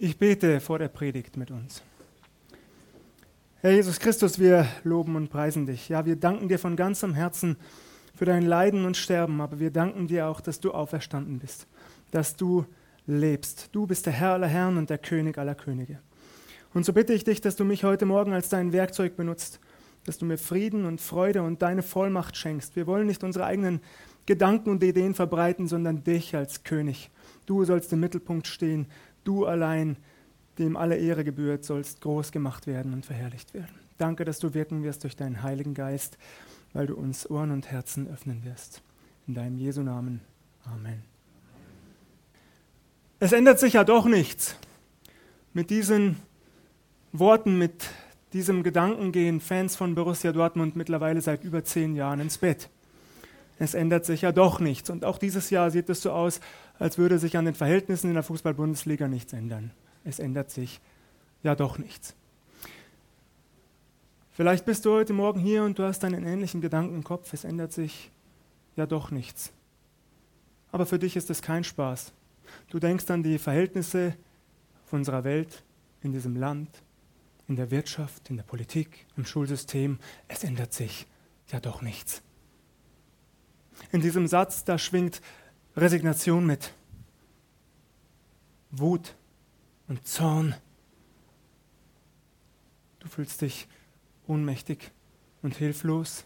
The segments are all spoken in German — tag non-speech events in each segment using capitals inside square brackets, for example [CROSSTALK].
Ich bete vor der Predigt mit uns. Herr Jesus Christus, wir loben und preisen dich. Ja, wir danken dir von ganzem Herzen für dein Leiden und Sterben, aber wir danken dir auch, dass du auferstanden bist, dass du lebst. Du bist der Herr aller Herren und der König aller Könige. Und so bitte ich dich, dass du mich heute Morgen als dein Werkzeug benutzt, dass du mir Frieden und Freude und deine Vollmacht schenkst. Wir wollen nicht unsere eigenen Gedanken und Ideen verbreiten, sondern dich als König. Du sollst im Mittelpunkt stehen Du allein, dem alle Ehre gebührt, sollst groß gemacht werden und verherrlicht werden. Danke, dass du wirken wirst durch deinen Heiligen Geist, weil du uns Ohren und Herzen öffnen wirst. In deinem Jesu Namen. Amen. Es ändert sich ja doch nichts. Mit diesen Worten, mit diesem Gedanken gehen Fans von Borussia Dortmund mittlerweile seit über zehn Jahren ins Bett es ändert sich ja doch nichts. Und auch dieses Jahr sieht es so aus, als würde sich an den Verhältnissen in der Fußball-Bundesliga nichts ändern. Es ändert sich ja doch nichts. Vielleicht bist du heute Morgen hier und du hast einen ähnlichen Gedanken im Kopf, es ändert sich ja doch nichts. Aber für dich ist es kein Spaß. Du denkst an die Verhältnisse unserer Welt, in diesem Land, in der Wirtschaft, in der Politik, im Schulsystem. Es ändert sich ja doch nichts in diesem Satz, da schwingt Resignation mit. Wut und Zorn. Du fühlst dich ohnmächtig und hilflos.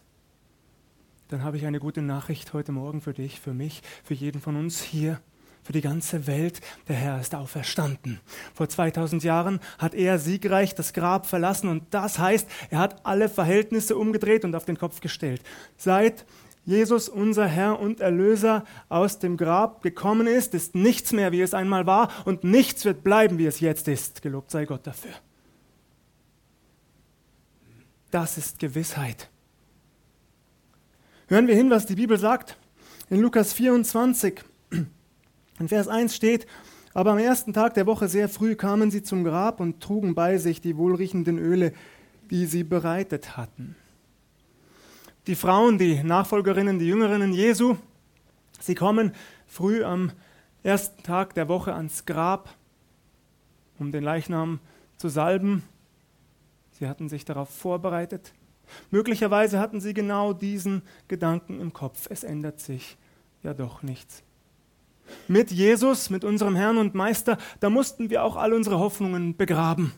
Dann habe ich eine gute Nachricht heute Morgen für dich, für mich, für jeden von uns hier für die ganze Welt. Der Herr ist auferstanden. Vor 2000 Jahren hat er siegreich das Grab verlassen und das heißt, er hat alle Verhältnisse umgedreht und auf den Kopf gestellt. Seit Jesus, unser Herr und Erlöser, aus dem Grab gekommen ist, ist nichts mehr, wie es einmal war, und nichts wird bleiben, wie es jetzt ist. Gelobt sei Gott dafür. Das ist Gewissheit. Hören wir hin, was die Bibel sagt. In Lukas 24, in Vers 1 steht, aber am ersten Tag der Woche sehr früh kamen sie zum Grab und trugen bei sich die wohlriechenden Öle, die sie bereitet hatten die Frauen, die Nachfolgerinnen, die Jüngerinnen Jesu, sie kommen früh am ersten Tag der Woche ans Grab, um den Leichnam zu salben. Sie hatten sich darauf vorbereitet. Möglicherweise hatten sie genau diesen Gedanken im Kopf. Es ändert sich ja doch nichts. Mit Jesus, mit unserem Herrn und Meister, da mussten wir auch all unsere Hoffnungen begraben.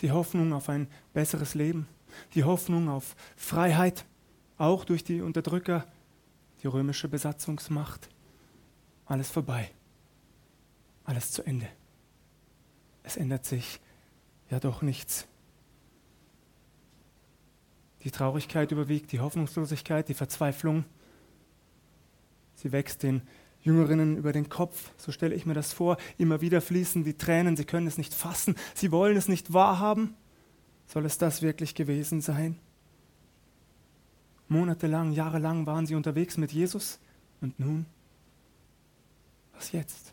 Die Hoffnung auf ein besseres Leben, die Hoffnung auf Freiheit, auch durch die Unterdrücker, die römische Besatzungsmacht. Alles vorbei. Alles zu Ende. Es ändert sich ja doch nichts. Die Traurigkeit überwiegt, die Hoffnungslosigkeit, die Verzweiflung. Sie wächst den Jüngerinnen über den Kopf, so stelle ich mir das vor. Immer wieder fließen die Tränen, sie können es nicht fassen, sie wollen es nicht wahrhaben. Soll es das wirklich gewesen sein? Monatelang, jahrelang waren sie unterwegs mit Jesus und nun? Was jetzt?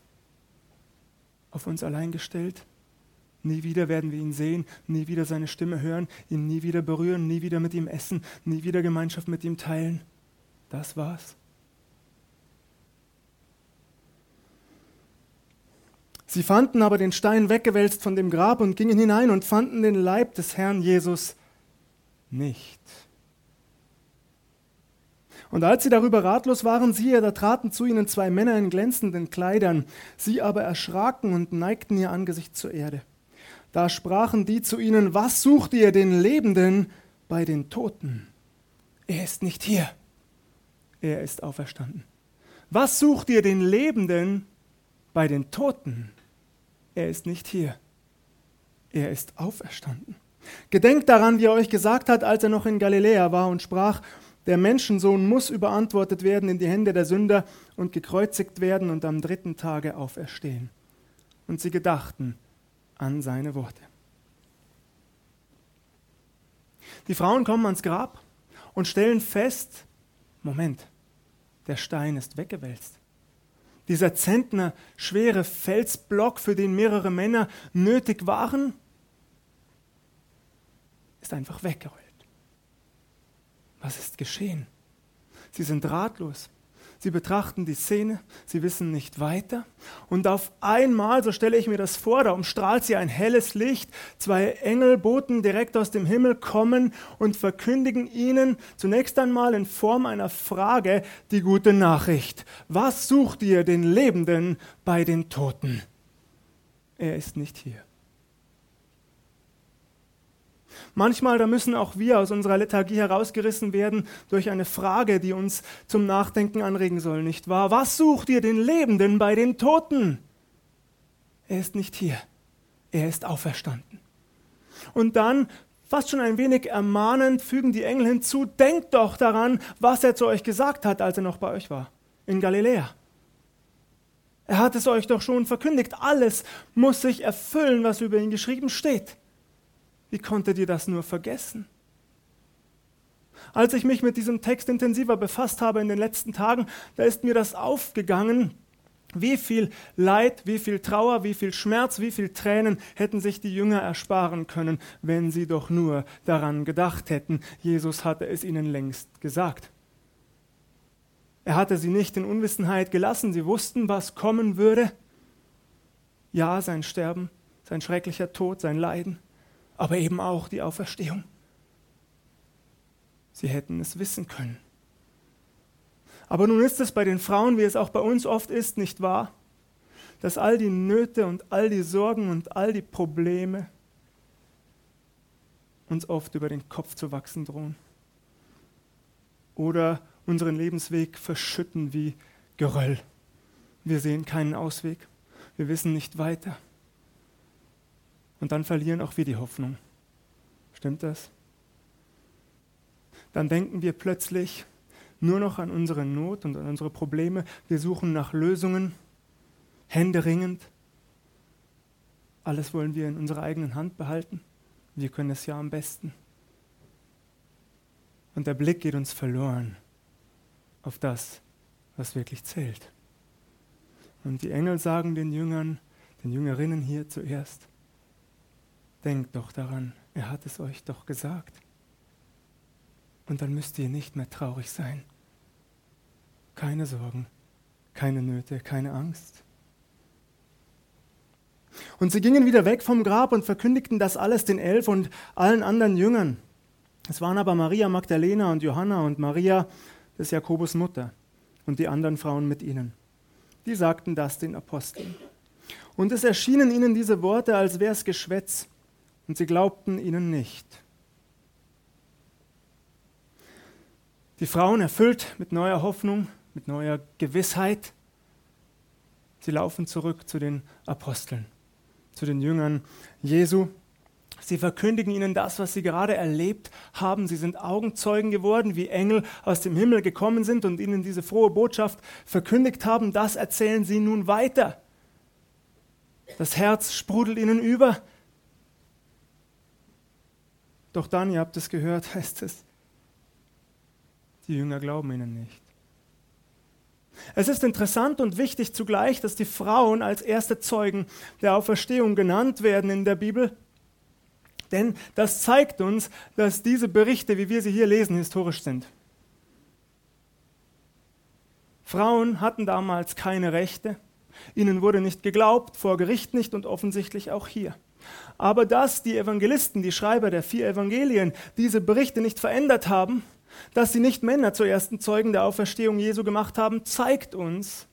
Auf uns allein gestellt? Nie wieder werden wir ihn sehen, nie wieder seine Stimme hören, ihn nie wieder berühren, nie wieder mit ihm essen, nie wieder Gemeinschaft mit ihm teilen. Das war's. Sie fanden aber den Stein weggewälzt von dem Grab und gingen hinein und fanden den Leib des Herrn Jesus nicht. Und als sie darüber ratlos waren, siehe, da traten zu ihnen zwei Männer in glänzenden Kleidern. Sie aber erschraken und neigten ihr Angesicht zur Erde. Da sprachen die zu ihnen, was sucht ihr den Lebenden bei den Toten? Er ist nicht hier, er ist auferstanden. Was sucht ihr den Lebenden bei den Toten? Er ist nicht hier. Er ist auferstanden. Gedenkt daran, wie er euch gesagt hat, als er noch in Galiläa war und sprach, der Menschensohn muss überantwortet werden in die Hände der Sünder und gekreuzigt werden und am dritten Tage auferstehen. Und sie gedachten an seine Worte. Die Frauen kommen ans Grab und stellen fest, Moment, der Stein ist weggewälzt. Dieser Zentner schwere Felsblock, für den mehrere Männer nötig waren, ist einfach weggerollt. Was ist geschehen? Sie sind ratlos. Sie betrachten die Szene, sie wissen nicht weiter. Und auf einmal, so stelle ich mir das vor, da umstrahlt sie ein helles Licht. Zwei Engelboten direkt aus dem Himmel kommen und verkündigen ihnen zunächst einmal in Form einer Frage die gute Nachricht. Was sucht ihr den Lebenden bei den Toten? Er ist nicht hier. Manchmal, da müssen auch wir aus unserer Lethargie herausgerissen werden durch eine Frage, die uns zum Nachdenken anregen soll, nicht wahr? Was sucht ihr den Lebenden bei den Toten? Er ist nicht hier. Er ist auferstanden. Und dann, fast schon ein wenig ermahnend, fügen die Engel hinzu, denkt doch daran, was er zu euch gesagt hat, als er noch bei euch war, in Galiläa. Er hat es euch doch schon verkündigt. Alles muss sich erfüllen, was über ihn geschrieben steht. Wie konntet ihr das nur vergessen? Als ich mich mit diesem Text intensiver befasst habe in den letzten Tagen, da ist mir das aufgegangen, wie viel Leid, wie viel Trauer, wie viel Schmerz, wie viel Tränen hätten sich die Jünger ersparen können, wenn sie doch nur daran gedacht hätten. Jesus hatte es ihnen längst gesagt. Er hatte sie nicht in Unwissenheit gelassen, sie wussten, was kommen würde. Ja, sein Sterben, sein schrecklicher Tod, sein Leiden aber eben auch die Auferstehung. Sie hätten es wissen können. Aber nun ist es bei den Frauen, wie es auch bei uns oft ist, nicht wahr, dass all die Nöte und all die Sorgen und all die Probleme uns oft über den Kopf zu wachsen drohen. Oder unseren Lebensweg verschütten wie Geröll. Wir sehen keinen Ausweg. Wir wissen nicht weiter und dann verlieren auch wir die Hoffnung. Stimmt das? Dann denken wir plötzlich nur noch an unsere Not und an unsere Probleme. Wir suchen nach Lösungen, händeringend. Alles wollen wir in unserer eigenen Hand behalten. Wir können es ja am besten. Und der Blick geht uns verloren auf das, was wirklich zählt. Und die Engel sagen den Jüngern, den Jüngerinnen hier zuerst, Denkt doch daran, er hat es euch doch gesagt. Und dann müsst ihr nicht mehr traurig sein. Keine Sorgen, keine Nöte, keine Angst. Und sie gingen wieder weg vom Grab und verkündigten das alles den Elf und allen anderen Jüngern. Es waren aber Maria Magdalena und Johanna und Maria des Jakobus Mutter und die anderen Frauen mit ihnen. Die sagten das den Aposteln. Und es erschienen ihnen diese Worte, als wäre es Geschwätz und sie glaubten ihnen nicht. Die Frauen erfüllt mit neuer Hoffnung, mit neuer Gewissheit, sie laufen zurück zu den Aposteln, zu den Jüngern Jesu. Sie verkündigen ihnen das, was sie gerade erlebt haben. Sie sind Augenzeugen geworden, wie Engel aus dem Himmel gekommen sind und ihnen diese frohe Botschaft verkündigt haben. Das erzählen sie nun weiter. Das Herz sprudelt ihnen über. Doch dann, ihr habt es gehört, [LAUGHS] heißt es, die Jünger glauben ihnen nicht. Es ist interessant und wichtig zugleich, dass die Frauen als erste Zeugen der Auferstehung genannt werden in der Bibel. Denn das zeigt uns, dass diese Berichte, wie wir sie hier lesen, historisch sind. Frauen hatten damals keine Rechte, ihnen wurde nicht geglaubt, vor Gericht nicht und offensichtlich auch hier. Aber dass die Evangelisten, die Schreiber der vier Evangelien, diese Berichte nicht verändert haben, dass sie nicht Männer zu ersten Zeugen der Auferstehung Jesu gemacht haben, zeigt uns,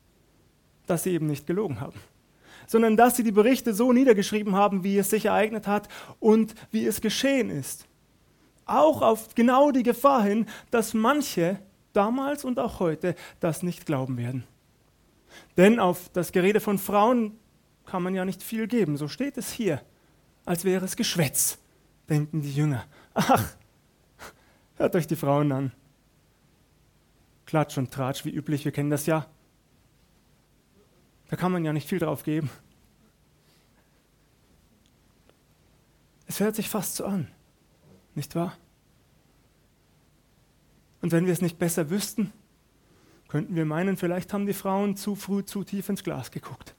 dass sie eben nicht gelogen haben, sondern dass sie die Berichte so niedergeschrieben haben, wie es sich ereignet hat und wie es geschehen ist. Auch auf genau die Gefahr hin, dass manche damals und auch heute das nicht glauben werden. Denn auf das Gerede von Frauen kann man ja nicht viel geben, so steht es hier als wäre es Geschwätz, denken die Jünger. Ach, hört euch die Frauen an. Klatsch und Tratsch, wie üblich, wir kennen das ja. Da kann man ja nicht viel drauf geben. Es hört sich fast so an, nicht wahr? Und wenn wir es nicht besser wüssten, könnten wir meinen, vielleicht haben die Frauen zu früh zu tief ins Glas geguckt.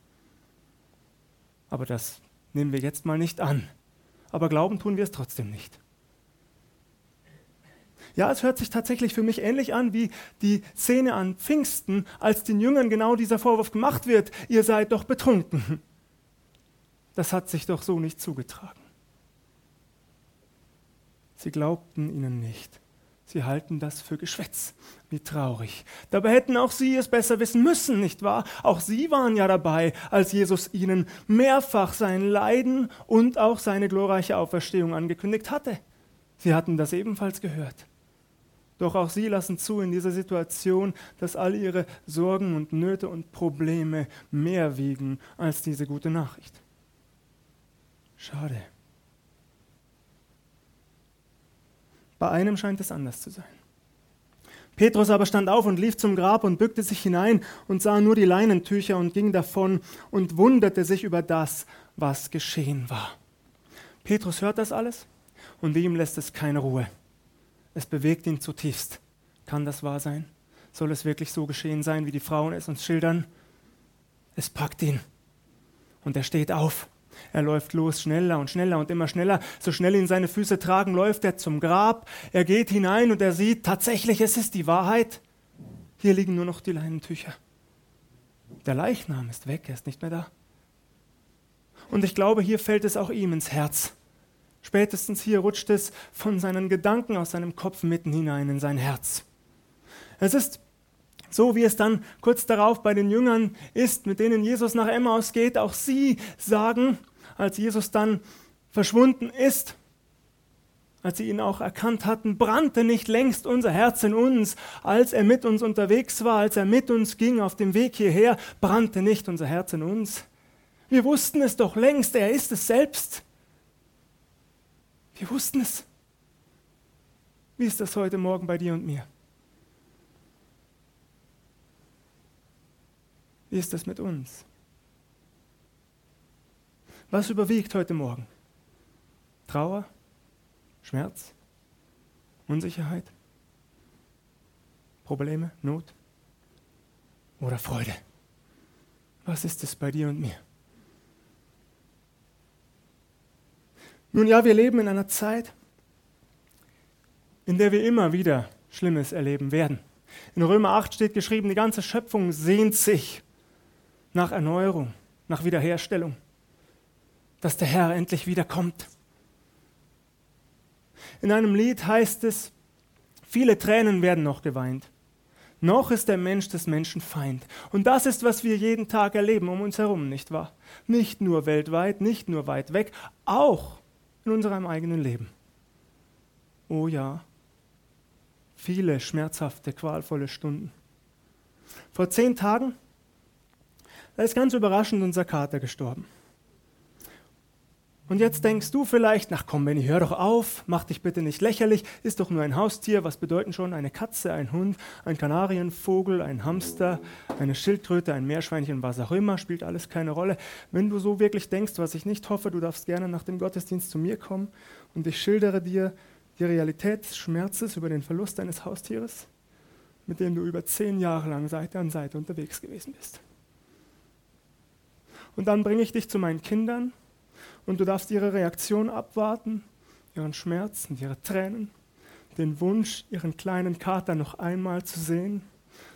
Aber das nehmen wir jetzt mal nicht an. Aber glauben tun wir es trotzdem nicht. Ja, es hört sich tatsächlich für mich ähnlich an wie die Szene an Pfingsten, als den Jüngern genau dieser Vorwurf gemacht wird, ihr seid doch betrunken. Das hat sich doch so nicht zugetragen. Sie glaubten ihnen nicht. Sie halten das für Geschwätz. Wie traurig. Dabei hätten auch sie es besser wissen müssen, nicht wahr? Auch sie waren ja dabei, als Jesus ihnen mehrfach sein Leiden und auch seine glorreiche Auferstehung angekündigt hatte. Sie hatten das ebenfalls gehört. Doch auch sie lassen zu in dieser Situation, dass all ihre Sorgen und Nöte und Probleme mehr wiegen als diese gute Nachricht. Schade. Bei einem scheint es anders zu sein. Petrus aber stand auf und lief zum Grab und bückte sich hinein und sah nur die Leinentücher und ging davon und wunderte sich über das, was geschehen war. Petrus hört das alles und ihm lässt es keine Ruhe. Es bewegt ihn zutiefst. Kann das wahr sein? Soll es wirklich so geschehen sein, wie die Frauen es uns schildern? Es packt ihn und er steht auf er läuft los, schneller und schneller und immer schneller. So schnell ihn seine Füße tragen, läuft er zum Grab. Er geht hinein und er sieht, tatsächlich, es ist die Wahrheit. Hier liegen nur noch die Leinentücher. Der Leichnam ist weg, er ist nicht mehr da. Und ich glaube, hier fällt es auch ihm ins Herz. Spätestens hier rutscht es von seinen Gedanken aus seinem Kopf mitten hinein in sein Herz. Es ist so wie es dann kurz darauf bei den Jüngern ist, mit denen Jesus nach Emmaus geht, auch sie sagen, als Jesus dann verschwunden ist, als sie ihn auch erkannt hatten, brannte nicht längst unser Herz in uns, als er mit uns unterwegs war, als er mit uns ging auf dem Weg hierher, brannte nicht unser Herz in uns. Wir wussten es doch längst, er ist es selbst. Wir wussten es. Wie ist das heute Morgen bei dir und mir? Wie ist das mit uns? Was überwiegt heute Morgen? Trauer? Schmerz? Unsicherheit? Probleme? Not? Oder Freude? Was ist es bei dir und mir? Nun ja, wir leben in einer Zeit, in der wir immer wieder Schlimmes erleben werden. In Römer 8 steht geschrieben, die ganze Schöpfung sehnt sich nach Erneuerung, nach Wiederherstellung, dass der Herr endlich wiederkommt. In einem Lied heißt es, viele Tränen werden noch geweint. Noch ist der Mensch des Menschen Feind. Und das ist, was wir jeden Tag erleben um uns herum, nicht wahr? Nicht nur weltweit, nicht nur weit weg, auch in unserem eigenen Leben. Oh ja, viele schmerzhafte, qualvolle Stunden. Vor zehn Tagen da ist ganz überraschend unser Kater gestorben. Und jetzt denkst du vielleicht, ach komm, Benny, hör doch auf, mach dich bitte nicht lächerlich, ist doch nur ein Haustier, was bedeuten schon eine Katze, ein Hund, ein Kanarienvogel, ein Hamster, eine Schildkröte, ein Meerschweinchen, was auch immer, spielt alles keine Rolle. Wenn du so wirklich denkst, was ich nicht hoffe, du darfst gerne nach dem Gottesdienst zu mir kommen und ich schildere dir die Realität des Schmerzes über den Verlust eines Haustieres, mit dem du über zehn Jahre lang Seite an Seite unterwegs gewesen bist. Und dann bringe ich dich zu meinen Kindern und du darfst ihre Reaktion abwarten, ihren Schmerz und ihre Tränen, den Wunsch, ihren kleinen Kater noch einmal zu sehen,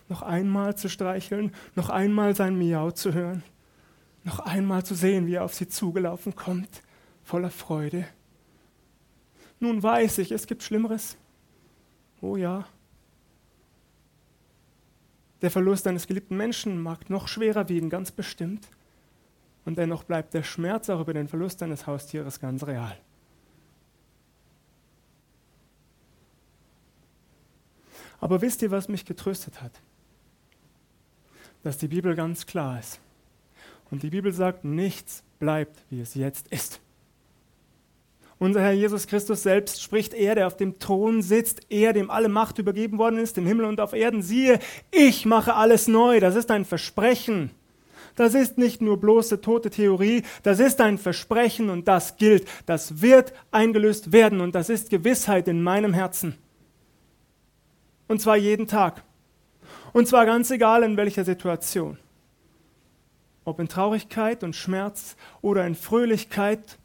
noch einmal zu streicheln, noch einmal sein Miau zu hören, noch einmal zu sehen, wie er auf sie zugelaufen kommt, voller Freude. Nun weiß ich, es gibt Schlimmeres. Oh ja. Der Verlust eines geliebten Menschen mag noch schwerer wiegen, ganz bestimmt und dennoch bleibt der Schmerz auch über den Verlust eines Haustieres ganz real. Aber wisst ihr, was mich getröstet hat? Dass die Bibel ganz klar ist. Und die Bibel sagt, nichts bleibt, wie es jetzt ist. Unser Herr Jesus Christus selbst spricht, er, der auf dem Thron sitzt, er, dem alle Macht übergeben worden ist, im Himmel und auf Erden, siehe, ich mache alles neu. Das ist ein Versprechen. Das ist nicht nur bloße tote Theorie, das ist ein Versprechen und das gilt. Das wird eingelöst werden und das ist Gewissheit in meinem Herzen. Und zwar jeden Tag. Und zwar ganz egal in welcher Situation. Ob in Traurigkeit und Schmerz oder in Fröhlichkeit.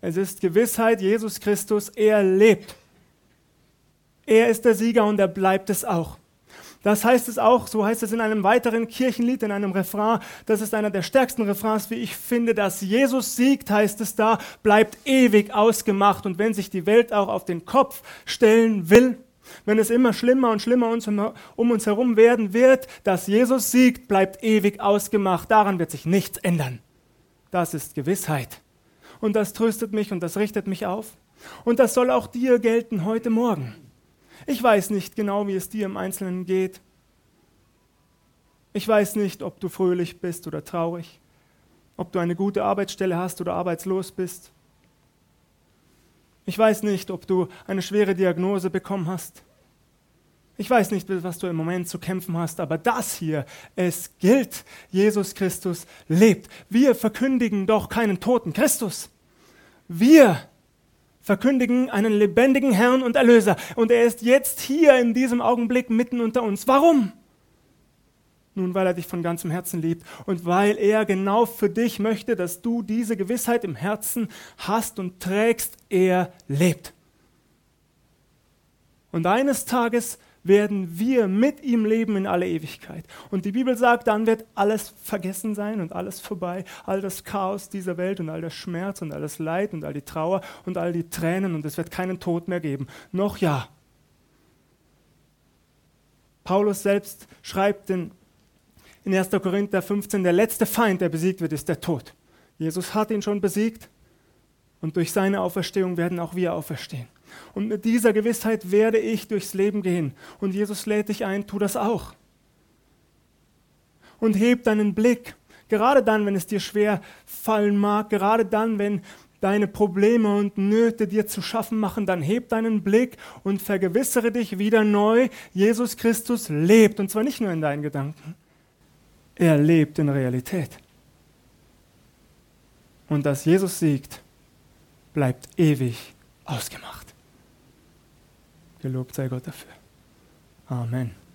Es ist Gewissheit, Jesus Christus, er lebt. Er ist der Sieger und er bleibt es auch. Das heißt es auch, so heißt es in einem weiteren Kirchenlied, in einem Refrain, das ist einer der stärksten Refrains, wie ich finde, dass Jesus siegt, heißt es da, bleibt ewig ausgemacht. Und wenn sich die Welt auch auf den Kopf stellen will, wenn es immer schlimmer und schlimmer um uns herum werden wird, dass Jesus siegt, bleibt ewig ausgemacht. Daran wird sich nichts ändern. Das ist Gewissheit. Und das tröstet mich und das richtet mich auf. Und das soll auch dir gelten heute Morgen. Ich weiß nicht genau, wie es dir im Einzelnen geht. Ich weiß nicht, ob du fröhlich bist oder traurig, ob du eine gute Arbeitsstelle hast oder arbeitslos bist. Ich weiß nicht, ob du eine schwere Diagnose bekommen hast. Ich weiß nicht, was du im Moment zu kämpfen hast, aber das hier, es gilt. Jesus Christus lebt. Wir verkündigen doch keinen toten Christus. Wir verkündigen einen lebendigen Herrn und Erlöser. Und er ist jetzt hier in diesem Augenblick mitten unter uns. Warum? Nun, weil er dich von ganzem Herzen liebt und weil er genau für dich möchte, dass du diese Gewissheit im Herzen hast und trägst. Er lebt. Und eines Tages werden wir mit ihm leben in alle Ewigkeit. Und die Bibel sagt, dann wird alles vergessen sein und alles vorbei. All das Chaos dieser Welt und all der Schmerz und all das Leid und all die Trauer und all die Tränen und es wird keinen Tod mehr geben. Noch ja. Paulus selbst schreibt in, in 1. Korinther 15, der letzte Feind, der besiegt wird, ist der Tod. Jesus hat ihn schon besiegt und durch seine Auferstehung werden auch wir auferstehen. Und mit dieser Gewissheit werde ich durchs Leben gehen. Und Jesus lädt dich ein, tu das auch. Und heb deinen Blick, gerade dann, wenn es dir schwer fallen mag, gerade dann, wenn deine Probleme und Nöte dir zu schaffen machen, dann heb deinen Blick und vergewissere dich wieder neu, Jesus Christus lebt. Und zwar nicht nur in deinen Gedanken, er lebt in Realität. Und dass Jesus siegt, bleibt ewig ausgemacht. Gelobt sei Gott dafür. Amen.